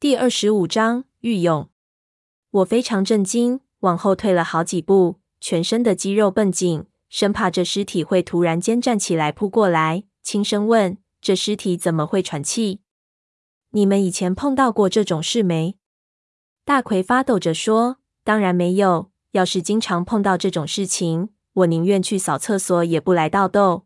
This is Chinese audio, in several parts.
第二十五章遇勇。我非常震惊，往后退了好几步，全身的肌肉绷紧，生怕这尸体会突然间站起来扑过来。轻声问：“这尸体怎么会喘气？你们以前碰到过这种事没？”大奎发抖着说：“当然没有。要是经常碰到这种事情，我宁愿去扫厕所，也不来倒斗。”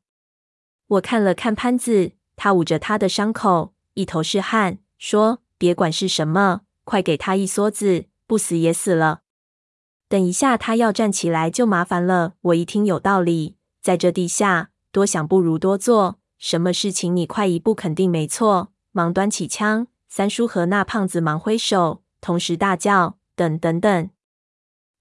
我看了看潘子，他捂着他的伤口，一头是汗，说。别管是什么，快给他一梭子，不死也死了。等一下他要站起来就麻烦了。我一听有道理，在这地下多想不如多做，什么事情你快一步肯定没错。忙端起枪，三叔和那胖子忙挥手，同时大叫：“等等等！”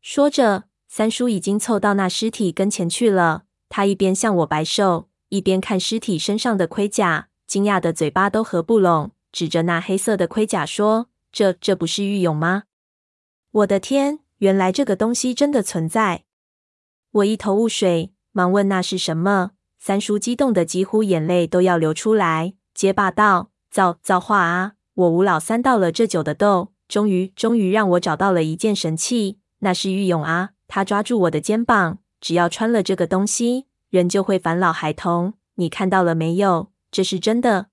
说着，三叔已经凑到那尸体跟前去了。他一边向我摆手，一边看尸体身上的盔甲，惊讶的嘴巴都合不拢。指着那黑色的盔甲说：“这这不是玉俑吗？我的天，原来这个东西真的存在！”我一头雾水，忙问那是什么。三叔激动得几乎眼泪都要流出来，结巴道：“造造化啊！我吴老三斗了这久的斗，终于终于让我找到了一件神器，那是玉俑啊！”他抓住我的肩膀：“只要穿了这个东西，人就会返老还童。你看到了没有？这是真的。”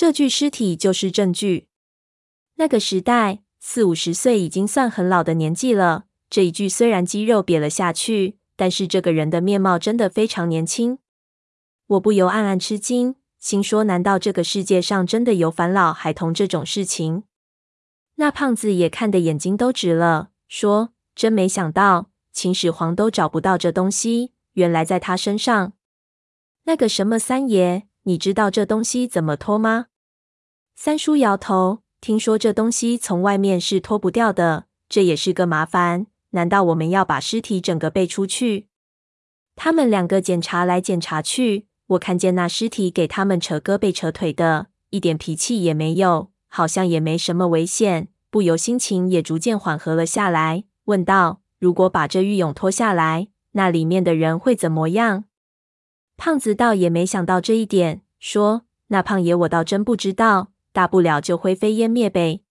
这具尸体就是证据。那个时代，四五十岁已经算很老的年纪了。这一具虽然肌肉瘪了下去，但是这个人的面貌真的非常年轻。我不由暗暗吃惊，心说：难道这个世界上真的有返老还童这种事情？那胖子也看得眼睛都直了，说：“真没想到，秦始皇都找不到这东西，原来在他身上。”那个什么三爷。你知道这东西怎么脱吗？三叔摇头，听说这东西从外面是脱不掉的，这也是个麻烦。难道我们要把尸体整个背出去？他们两个检查来检查去，我看见那尸体给他们扯胳膊扯腿的，一点脾气也没有，好像也没什么危险，不由心情也逐渐缓和了下来，问道：“如果把这玉俑脱下来，那里面的人会怎么样？”胖子倒也没想到这一点，说：“那胖爷我倒真不知道，大不了就灰飞烟灭呗。”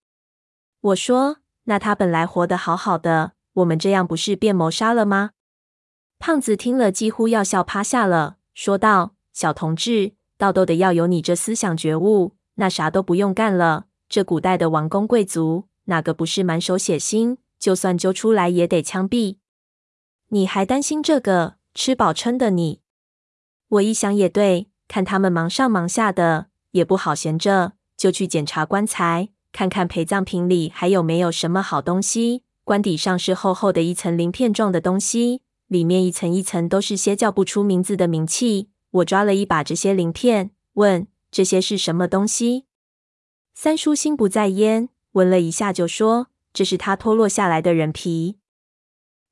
我说：“那他本来活得好好的，我们这样不是变谋杀了吗？”胖子听了几乎要笑趴下了，说道：“小同志，倒都得要有你这思想觉悟，那啥都不用干了。这古代的王公贵族，哪个不是满手血腥？就算揪出来也得枪毙。你还担心这个？吃饱撑的你。”我一想也对，看他们忙上忙下的，也不好闲着，就去检查棺材，看看陪葬品里还有没有什么好东西。棺底上是厚厚的一层鳞片状的东西，里面一层一层都是些叫不出名字的冥器。我抓了一把这些鳞片，问：“这些是什么东西？”三叔心不在焉，闻了一下就说：“这是他脱落下来的人皮。”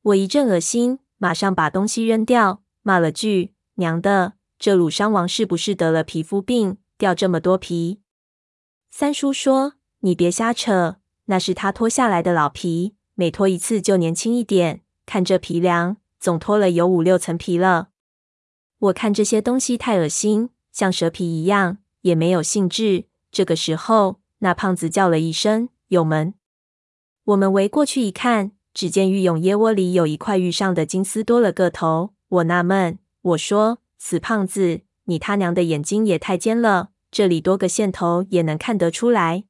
我一阵恶心，马上把东西扔掉，骂了句。娘的，这鲁商王是不是得了皮肤病，掉这么多皮？三叔说：“你别瞎扯，那是他脱下来的老皮，每脱一次就年轻一点。看这皮凉，总脱了有五六层皮了。我看这些东西太恶心，像蛇皮一样，也没有兴致。”这个时候，那胖子叫了一声：“有门！”我们围过去一看，只见玉俑腋窝里有一块玉上的金丝多了个头。我纳闷。我说：“死胖子，你他娘的眼睛也太尖了！这里多个线头也能看得出来。”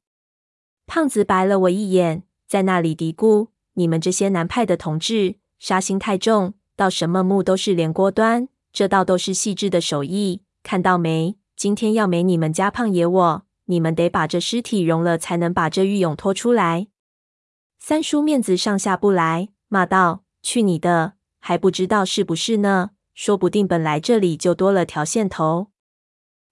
胖子白了我一眼，在那里嘀咕：“你们这些南派的同志，杀心太重，到什么墓都是连锅端，这道都是细致的手艺，看到没？今天要没你们家胖爷我，你们得把这尸体融了，才能把这玉俑拖出来。”三叔面子上下不来，骂道：“去你的！还不知道是不是呢？”说不定本来这里就多了条线头。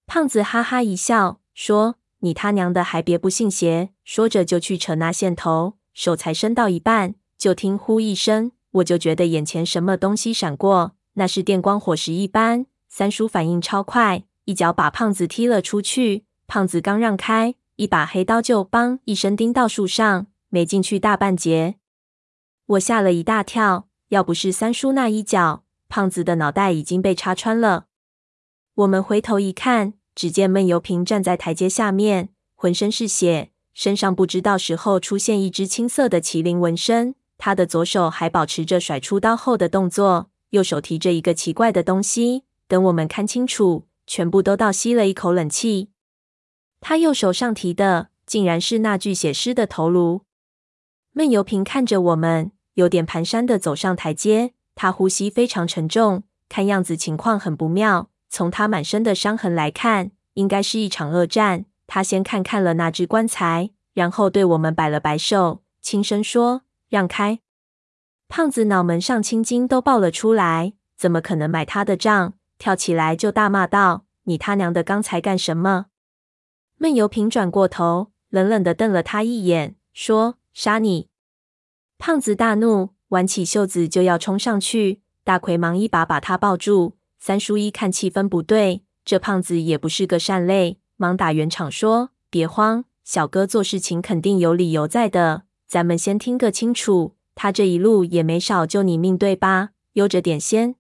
胖子哈哈一笑，说：“你他娘的还别不信邪！”说着就去扯那线头，手才伸到一半，就听“呼”一声，我就觉得眼前什么东西闪过，那是电光火石一般。三叔反应超快，一脚把胖子踢了出去。胖子刚让开，一把黑刀就“梆”一声钉到树上，没进去大半截。我吓了一大跳，要不是三叔那一脚。胖子的脑袋已经被插穿了。我们回头一看，只见闷油瓶站在台阶下面，浑身是血，身上不知道时候出现一只青色的麒麟纹身。他的左手还保持着甩出刀后的动作，右手提着一个奇怪的东西。等我们看清楚，全部都倒吸了一口冷气。他右手上提的，竟然是那具血尸的头颅。闷油瓶看着我们，有点蹒跚的走上台阶。他呼吸非常沉重，看样子情况很不妙。从他满身的伤痕来看，应该是一场恶战。他先看看了那只棺材，然后对我们摆了摆手，轻声说：“让开。”胖子脑门上青筋都爆了出来，怎么可能买他的账？跳起来就大骂道：“你他娘的刚才干什么？”闷油瓶转过头，冷冷的瞪了他一眼，说：“杀你！”胖子大怒，挽起袖子就要冲上去，大奎忙一把把他抱住。三叔一看气氛不对，这胖子也不是个善类。忙打圆场说：“别慌，小哥做事情肯定有理由在的。咱们先听个清楚。他这一路也没少救你命，对吧？悠着点先。”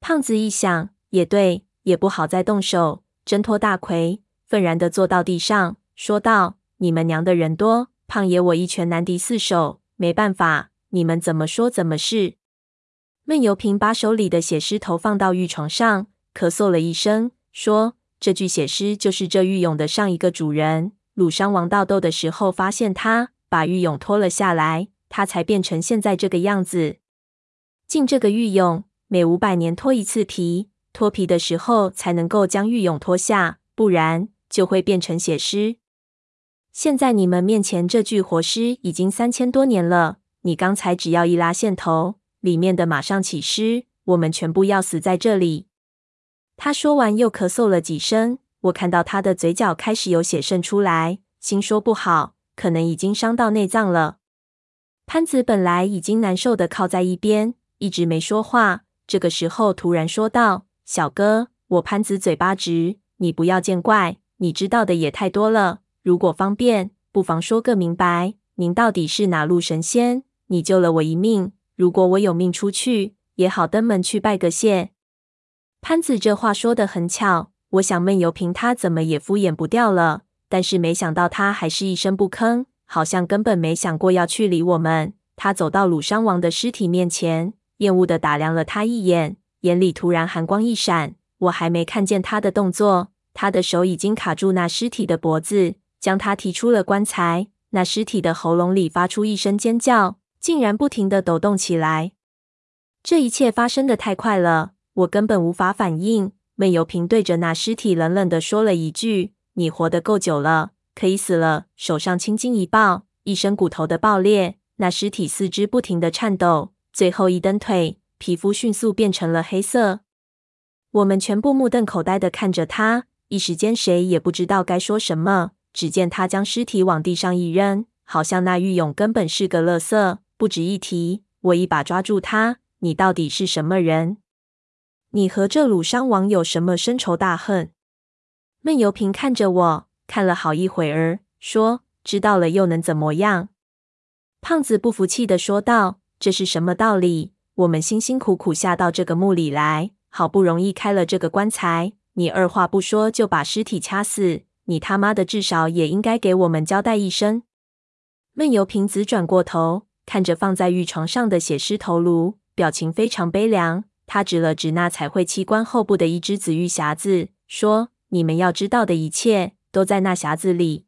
胖子一想，也对，也不好再动手，挣脱大魁，愤然地坐到地上，说道：“你们娘的人多，胖爷我一拳难敌四手，没办法，你们怎么说怎么是。”闷油瓶把手里的血尸头放到玉床上，咳嗽了一声，说。这具血尸就是这玉俑的上一个主人。鲁商王盗斗的时候发现他，把玉俑脱了下来，他才变成现在这个样子。进这个玉俑，每五百年脱一次皮，脱皮的时候才能够将玉俑脱下，不然就会变成血尸。现在你们面前这具活尸已经三千多年了，你刚才只要一拉线头，里面的马上起尸，我们全部要死在这里。他说完，又咳嗽了几声。我看到他的嘴角开始有血渗出来，心说不好，可能已经伤到内脏了。潘子本来已经难受的靠在一边，一直没说话。这个时候突然说道：“小哥，我潘子嘴巴直，你不要见怪。你知道的也太多了，如果方便，不妨说个明白。您到底是哪路神仙？你救了我一命，如果我有命出去，也好登门去拜个谢。”潘子这话说得很巧，我想闷油瓶他怎么也敷衍不掉了，但是没想到他还是一声不吭，好像根本没想过要去理我们。他走到鲁商王的尸体面前，厌恶地打量了他一眼，眼里突然寒光一闪。我还没看见他的动作，他的手已经卡住那尸体的脖子，将他提出了棺材。那尸体的喉咙里发出一声尖叫，竟然不停地抖动起来。这一切发生的太快了。我根本无法反应。闷油瓶对着那尸体冷冷地说了一句：“你活得够久了，可以死了。”手上青筋一爆，一身骨头的爆裂，那尸体四肢不停地颤抖，最后一蹬腿，皮肤迅速变成了黑色。我们全部目瞪口呆地看着他，一时间谁也不知道该说什么。只见他将尸体往地上一扔，好像那玉俑根本是个垃圾，不值一提。我一把抓住他：“你到底是什么人？”你和这鲁商王有什么深仇大恨？闷油瓶看着我，看了好一会儿，说：“知道了又能怎么样？”胖子不服气地说道：“这是什么道理？我们辛辛苦苦下到这个墓里来，好不容易开了这个棺材，你二话不说就把尸体掐死，你他妈的至少也应该给我们交代一声。”闷油瓶子转过头，看着放在玉床上的血尸头颅，表情非常悲凉。他指了指那彩绘器官后部的一只紫玉匣子，说：“你们要知道的一切都在那匣子里。”